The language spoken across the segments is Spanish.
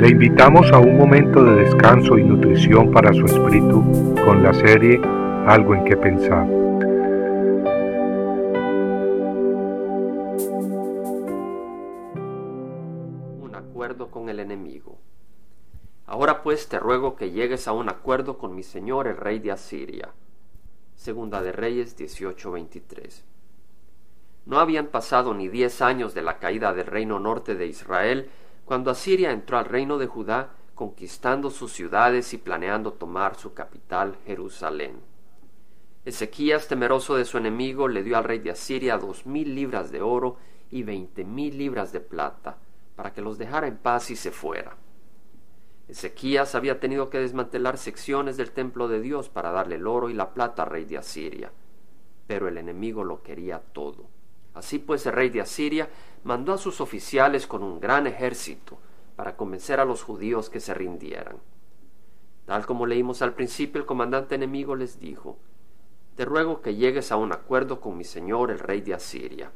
Le invitamos a un momento de descanso y nutrición para su espíritu con la serie Algo en que pensar. Un acuerdo con el enemigo. Ahora pues te ruego que llegues a un acuerdo con mi señor el rey de Asiria. Segunda de Reyes 18:23. No habían pasado ni diez años de la caída del reino norte de Israel cuando Asiria entró al reino de Judá, conquistando sus ciudades y planeando tomar su capital, Jerusalén. Ezequías, temeroso de su enemigo, le dio al rey de Asiria dos mil libras de oro y veinte mil libras de plata, para que los dejara en paz y se fuera. Ezequías había tenido que desmantelar secciones del templo de Dios para darle el oro y la plata al rey de Asiria, pero el enemigo lo quería todo. Así pues el rey de Asiria mandó a sus oficiales con un gran ejército para convencer a los judíos que se rindieran. Tal como leímos al principio, el comandante enemigo les dijo, Te ruego que llegues a un acuerdo con mi señor el rey de Asiria.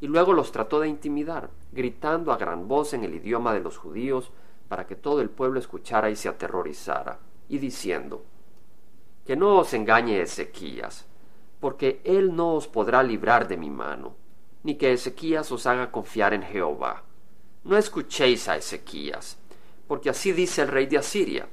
Y luego los trató de intimidar, gritando a gran voz en el idioma de los judíos, para que todo el pueblo escuchara y se aterrorizara, y diciendo, Que no os engañe Ezequías, porque él no os podrá librar de mi mano, ni que Ezequías os haga confiar en Jehová. No escuchéis a Ezequías, porque así dice el rey de Asiria,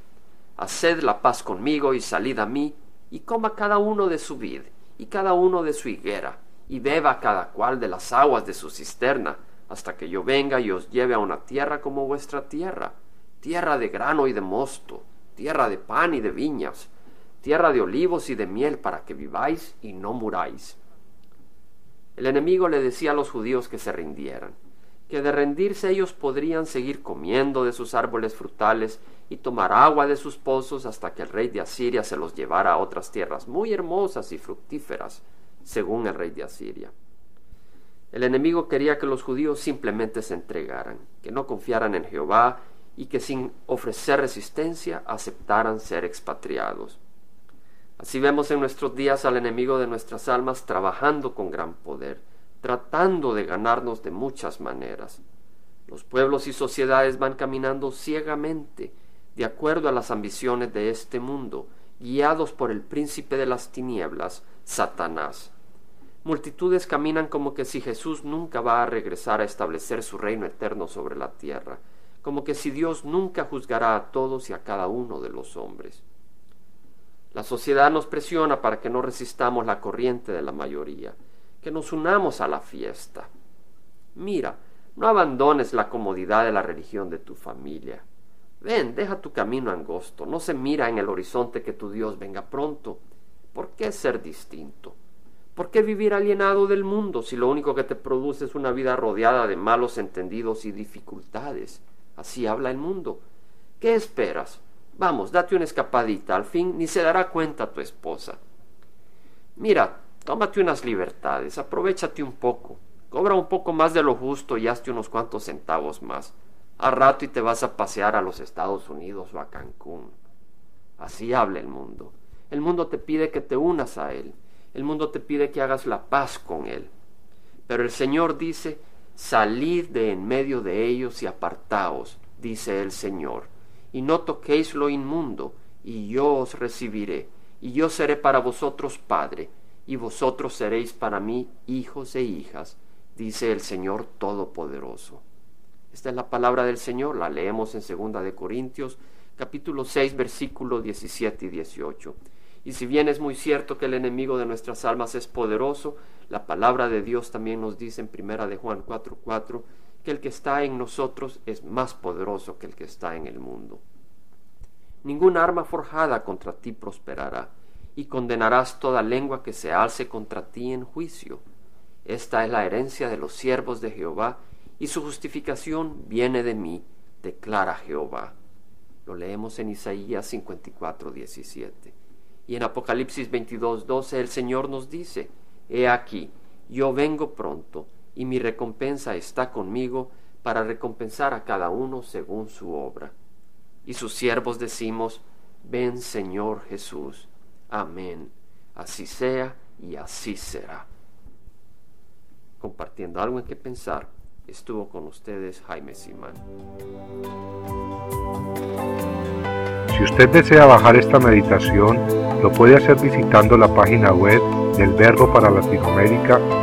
Haced la paz conmigo y salid a mí, y coma cada uno de su vid, y cada uno de su higuera, y beba cada cual de las aguas de su cisterna, hasta que yo venga y os lleve a una tierra como vuestra tierra, tierra de grano y de mosto, tierra de pan y de viñas, tierra de olivos y de miel para que viváis y no muráis. El enemigo le decía a los judíos que se rindieran, que de rendirse ellos podrían seguir comiendo de sus árboles frutales y tomar agua de sus pozos hasta que el rey de Asiria se los llevara a otras tierras muy hermosas y fructíferas, según el rey de Asiria. El enemigo quería que los judíos simplemente se entregaran, que no confiaran en Jehová y que sin ofrecer resistencia aceptaran ser expatriados. Así vemos en nuestros días al enemigo de nuestras almas trabajando con gran poder, tratando de ganarnos de muchas maneras. Los pueblos y sociedades van caminando ciegamente, de acuerdo a las ambiciones de este mundo, guiados por el príncipe de las tinieblas, Satanás. Multitudes caminan como que si Jesús nunca va a regresar a establecer su reino eterno sobre la tierra, como que si Dios nunca juzgará a todos y a cada uno de los hombres. La sociedad nos presiona para que no resistamos la corriente de la mayoría, que nos unamos a la fiesta. Mira, no abandones la comodidad de la religión de tu familia. Ven, deja tu camino angosto, no se mira en el horizonte que tu Dios venga pronto. ¿Por qué ser distinto? ¿Por qué vivir alienado del mundo si lo único que te produce es una vida rodeada de malos entendidos y dificultades? Así habla el mundo. ¿Qué esperas? Vamos, date una escapadita, al fin ni se dará cuenta tu esposa. Mira, tómate unas libertades, aprovechate un poco, cobra un poco más de lo justo y hazte unos cuantos centavos más. A rato y te vas a pasear a los Estados Unidos o a Cancún. Así habla el mundo. El mundo te pide que te unas a él. El mundo te pide que hagas la paz con él. Pero el Señor dice, salid de en medio de ellos y apartaos, dice el Señor y no toquéis lo inmundo, y yo os recibiré, y yo seré para vosotros Padre, y vosotros seréis para mí hijos e hijas, dice el Señor Todopoderoso. Esta es la palabra del Señor, la leemos en segunda de Corintios, capítulo 6, versículos 17 y 18. Y si bien es muy cierto que el enemigo de nuestras almas es poderoso, la palabra de Dios también nos dice en primera de Juan 4, 4, que el que está en nosotros es más poderoso que el que está en el mundo. Ninguna arma forjada contra ti prosperará, y condenarás toda lengua que se alce contra ti en juicio. Esta es la herencia de los siervos de Jehová, y su justificación viene de mí, declara Jehová. Lo leemos en Isaías 54, 17. Y en Apocalipsis 22, 12 el Señor nos dice, He aquí, yo vengo pronto, y mi recompensa está conmigo para recompensar a cada uno según su obra. Y sus siervos decimos, ven Señor Jesús. Amén. Así sea y así será. Compartiendo algo en que pensar, estuvo con ustedes Jaime Simán. Si usted desea bajar esta meditación, lo puede hacer visitando la página web del Verbo para Latinoamérica